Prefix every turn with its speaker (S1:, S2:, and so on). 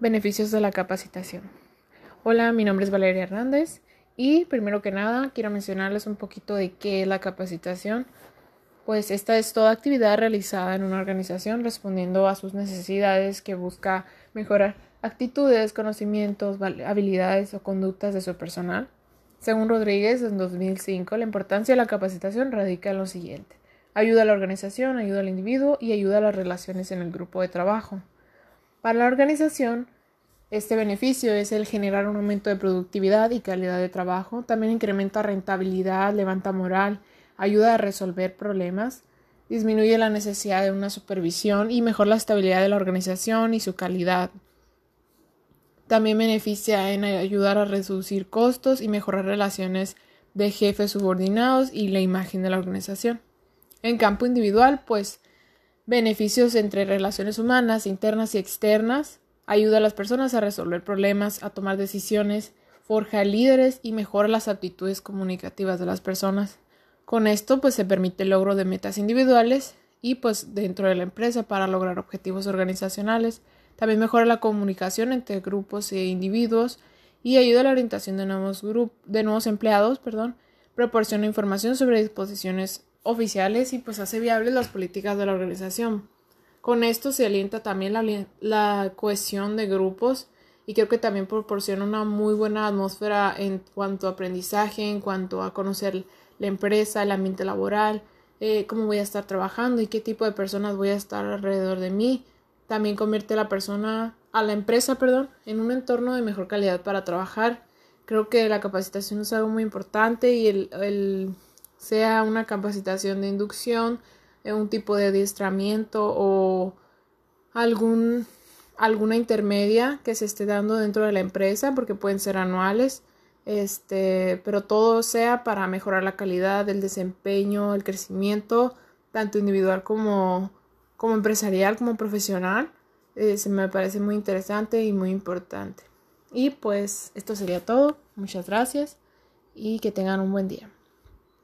S1: Beneficios de la capacitación. Hola, mi nombre es Valeria Hernández y primero que nada quiero mencionarles un poquito de qué es la capacitación. Pues esta es toda actividad realizada en una organización respondiendo a sus necesidades que busca mejorar actitudes, conocimientos, habilidades o conductas de su personal. Según Rodríguez, en 2005, la importancia de la capacitación radica en lo siguiente. Ayuda a la organización, ayuda al individuo y ayuda a las relaciones en el grupo de trabajo. Para la organización, este beneficio es el generar un aumento de productividad y calidad de trabajo, también incrementa rentabilidad, levanta moral, ayuda a resolver problemas, disminuye la necesidad de una supervisión y mejora la estabilidad de la organización y su calidad. También beneficia en ayudar a reducir costos y mejorar relaciones de jefes subordinados y la imagen de la organización. En campo individual, pues beneficios entre relaciones humanas, internas y externas, ayuda a las personas a resolver problemas, a tomar decisiones, forja líderes y mejora las aptitudes comunicativas de las personas. Con esto pues se permite el logro de metas individuales y pues dentro de la empresa para lograr objetivos organizacionales. También mejora la comunicación entre grupos e individuos y ayuda a la orientación de nuevos, de nuevos empleados, perdón, proporciona información sobre disposiciones oficiales y pues hace viables las políticas de la organización. Con esto se alienta también la, cohesión de grupos y creo que también proporciona una muy buena atmósfera en cuanto a aprendizaje, en cuanto a conocer la empresa, el ambiente laboral, eh, cómo voy a estar trabajando y qué tipo de personas voy a estar alrededor de mí. También convierte a la persona, a la empresa, perdón, en un entorno de mejor calidad para trabajar. Creo que la capacitación es algo muy importante y el sea una capacitación de inducción, eh, un tipo de adiestramiento o algún, alguna intermedia que se esté dando dentro de la empresa, porque pueden ser anuales, este, pero todo sea para mejorar la calidad, el desempeño, el crecimiento, tanto individual como, como empresarial, como profesional. Se me parece muy interesante y muy importante. Y pues esto sería todo. Muchas gracias y que tengan un buen día.